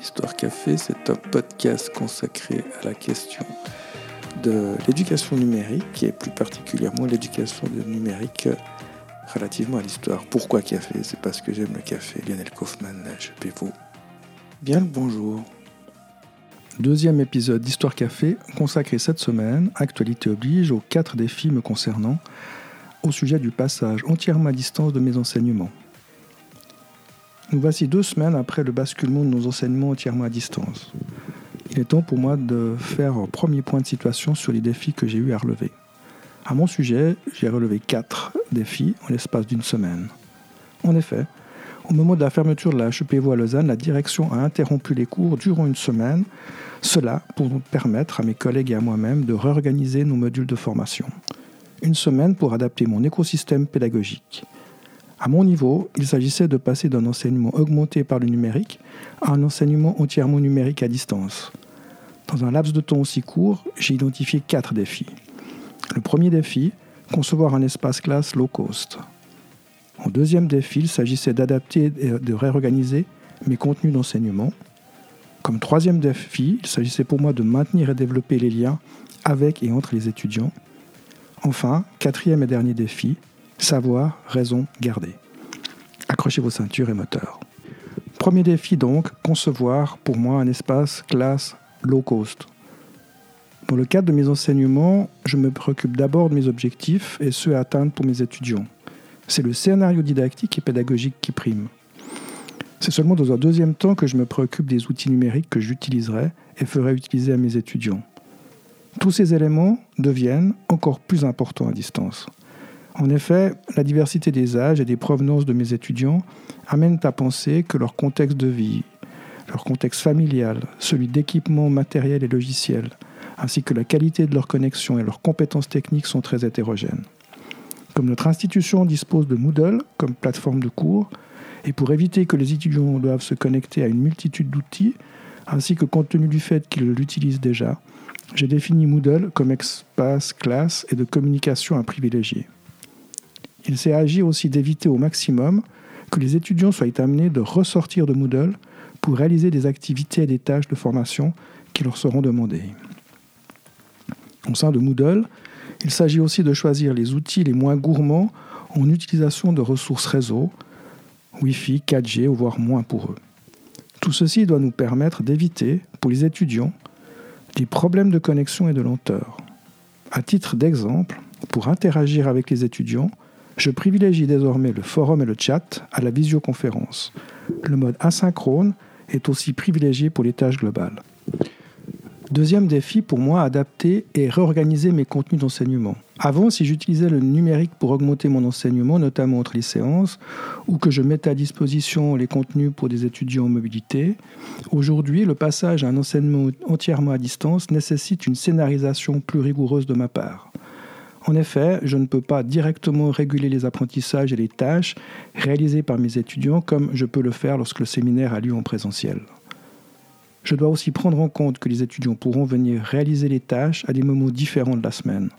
Histoire Café, c'est un podcast consacré à la question de l'éducation numérique et plus particulièrement l'éducation numérique relativement à l'histoire. Pourquoi café? C'est parce que j'aime le café. Lionel Kaufmann, vous Bien le bonjour. Deuxième épisode d'Histoire Café consacré cette semaine, actualité oblige, aux quatre défis me concernant au sujet du passage entièrement à distance de mes enseignements. Nous voici deux semaines après le basculement de nos enseignements entièrement à distance. Il est temps pour moi de faire un premier point de situation sur les défis que j'ai eu à relever. À mon sujet, j'ai relevé quatre défis en l'espace d'une semaine. En effet, au moment de la fermeture de la HEPVO à Lausanne, la direction a interrompu les cours durant une semaine, cela pour permettre à mes collègues et à moi-même de réorganiser nos modules de formation. Une semaine pour adapter mon écosystème pédagogique. À mon niveau, il s'agissait de passer d'un enseignement augmenté par le numérique à un enseignement entièrement numérique à distance. Dans un laps de temps aussi court, j'ai identifié quatre défis. Le premier défi, concevoir un espace classe low cost. En deuxième défi, il s'agissait d'adapter et de réorganiser mes contenus d'enseignement. Comme troisième défi, il s'agissait pour moi de maintenir et développer les liens avec et entre les étudiants. Enfin, quatrième et dernier défi, savoir, raison, garder. Accrochez vos ceintures et moteurs. Premier défi donc, concevoir pour moi un espace classe low cost. Dans le cadre de mes enseignements, je me préoccupe d'abord de mes objectifs et ceux à atteindre pour mes étudiants. C'est le scénario didactique et pédagogique qui prime. C'est seulement dans un deuxième temps que je me préoccupe des outils numériques que j'utiliserai et ferai utiliser à mes étudiants. Tous ces éléments deviennent encore plus importants à distance. En effet, la diversité des âges et des provenances de mes étudiants amène à penser que leur contexte de vie, leur contexte familial, celui d'équipement matériel et logiciel, ainsi que la qualité de leur connexion et leurs compétences techniques sont très hétérogènes. Comme notre institution dispose de Moodle comme plateforme de cours, et pour éviter que les étudiants doivent se connecter à une multitude d'outils, ainsi que compte tenu du fait qu'ils l'utilisent déjà, j'ai défini Moodle comme espace classe et de communication à privilégier. Il s'est agi aussi d'éviter au maximum que les étudiants soient amenés de ressortir de Moodle pour réaliser des activités et des tâches de formation qui leur seront demandées. Au sein de Moodle, il s'agit aussi de choisir les outils les moins gourmands en utilisation de ressources réseau, Wi-Fi, 4G, ou voire moins pour eux. Tout ceci doit nous permettre d'éviter, pour les étudiants, des problèmes de connexion et de lenteur. À titre d'exemple, pour interagir avec les étudiants, je privilégie désormais le forum et le chat à la visioconférence. Le mode asynchrone est aussi privilégié pour les tâches globales. Deuxième défi pour moi, adapter et réorganiser mes contenus d'enseignement. Avant, si j'utilisais le numérique pour augmenter mon enseignement, notamment entre les séances, ou que je mettais à disposition les contenus pour des étudiants en mobilité, aujourd'hui, le passage à un enseignement entièrement à distance nécessite une scénarisation plus rigoureuse de ma part. En effet, je ne peux pas directement réguler les apprentissages et les tâches réalisées par mes étudiants comme je peux le faire lorsque le séminaire a lieu en présentiel. Je dois aussi prendre en compte que les étudiants pourront venir réaliser les tâches à des moments différents de la semaine.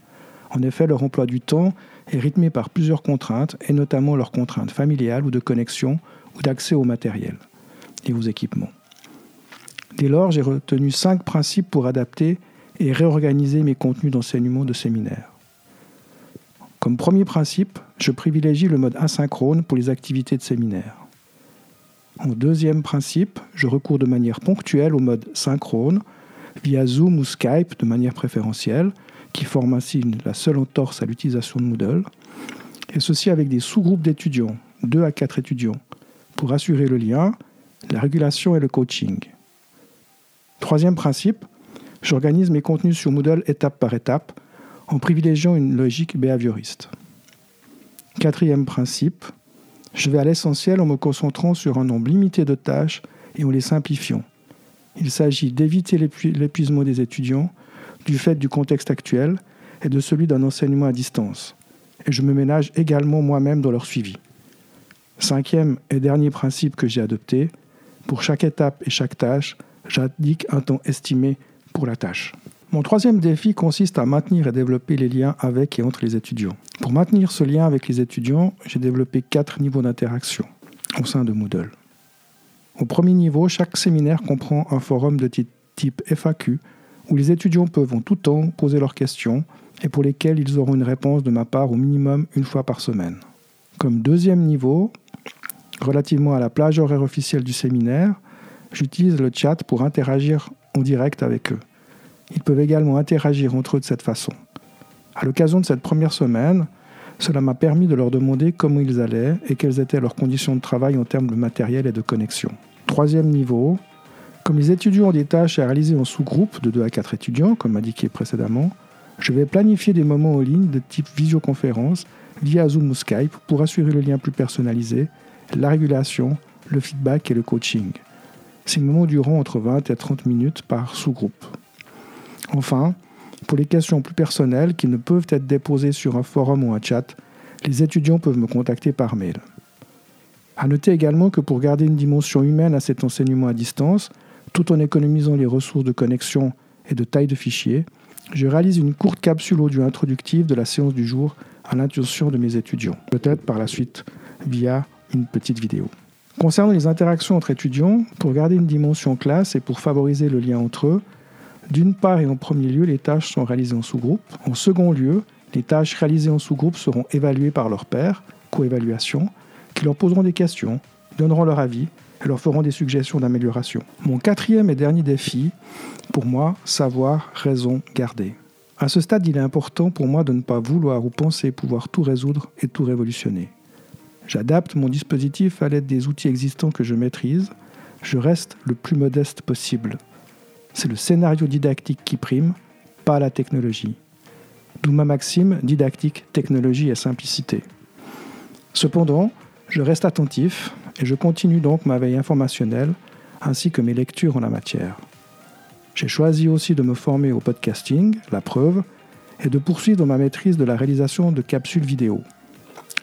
En effet, leur emploi du temps est rythmé par plusieurs contraintes, et notamment leurs contraintes familiales ou de connexion ou d'accès au matériel et aux équipements. Dès lors, j'ai retenu cinq principes pour adapter et réorganiser mes contenus d'enseignement de séminaire. Comme premier principe, je privilégie le mode asynchrone pour les activités de séminaire. En deuxième principe, je recours de manière ponctuelle au mode synchrone via Zoom ou Skype de manière préférentielle, qui forme ainsi la seule entorse à l'utilisation de Moodle, et ceci avec des sous-groupes d'étudiants, 2 à 4 étudiants, pour assurer le lien, la régulation et le coaching. Troisième principe, j'organise mes contenus sur Moodle étape par étape en privilégiant une logique behavioriste. Quatrième principe, je vais à l'essentiel en me concentrant sur un nombre limité de tâches et en les simplifiant. Il s'agit d'éviter l'épuisement des étudiants du fait du contexte actuel et de celui d'un enseignement à distance. Et je me ménage également moi-même dans leur suivi. Cinquième et dernier principe que j'ai adopté, pour chaque étape et chaque tâche, j'indique un temps estimé pour la tâche. Mon troisième défi consiste à maintenir et développer les liens avec et entre les étudiants. Pour maintenir ce lien avec les étudiants, j'ai développé quatre niveaux d'interaction au sein de Moodle. Au premier niveau, chaque séminaire comprend un forum de type FAQ où les étudiants peuvent en tout temps poser leurs questions et pour lesquelles ils auront une réponse de ma part au minimum une fois par semaine. Comme deuxième niveau, relativement à la plage horaire officielle du séminaire, j'utilise le chat pour interagir en direct avec eux. Ils peuvent également interagir entre eux de cette façon. À l'occasion de cette première semaine, cela m'a permis de leur demander comment ils allaient et quelles étaient leurs conditions de travail en termes de matériel et de connexion. Troisième niveau, comme les étudiants ont des tâches à réaliser en sous-groupe de 2 à 4 étudiants, comme indiqué précédemment, je vais planifier des moments en ligne de type visioconférence via Zoom ou Skype pour assurer le lien plus personnalisé, la régulation, le feedback et le coaching. Ces moments dureront entre 20 et 30 minutes par sous-groupe. Enfin, pour les questions plus personnelles qui ne peuvent être déposées sur un forum ou un chat, les étudiants peuvent me contacter par mail. À noter également que pour garder une dimension humaine à cet enseignement à distance, tout en économisant les ressources de connexion et de taille de fichier, je réalise une courte capsule audio introductive de la séance du jour à l'intention de mes étudiants, peut-être par la suite via une petite vidéo. Concernant les interactions entre étudiants, pour garder une dimension classe et pour favoriser le lien entre eux, d'une part et en premier lieu, les tâches sont réalisées en sous-groupe. En second lieu, les tâches réalisées en sous-groupe seront évaluées par leurs pairs, coévaluation, qui leur poseront des questions, donneront leur avis et leur feront des suggestions d'amélioration. Mon quatrième et dernier défi, pour moi, savoir, raison, garder. À ce stade, il est important pour moi de ne pas vouloir ou penser pouvoir tout résoudre et tout révolutionner. J'adapte mon dispositif à l'aide des outils existants que je maîtrise. Je reste le plus modeste possible. C'est le scénario didactique qui prime, pas la technologie. D'où ma maxime didactique, technologie et simplicité. Cependant, je reste attentif et je continue donc ma veille informationnelle ainsi que mes lectures en la matière. J'ai choisi aussi de me former au podcasting, la preuve, et de poursuivre ma maîtrise de la réalisation de capsules vidéo.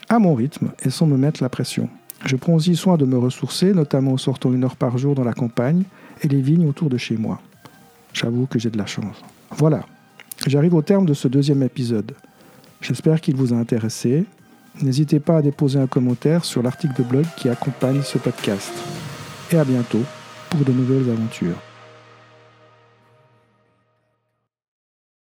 À mon rythme et sans me mettre la pression. Je prends aussi soin de me ressourcer, notamment en sortant une heure par jour dans la campagne et les vignes autour de chez moi. J'avoue que j'ai de la chance. Voilà, j'arrive au terme de ce deuxième épisode. J'espère qu'il vous a intéressé. N'hésitez pas à déposer un commentaire sur l'article de blog qui accompagne ce podcast. Et à bientôt pour de nouvelles aventures.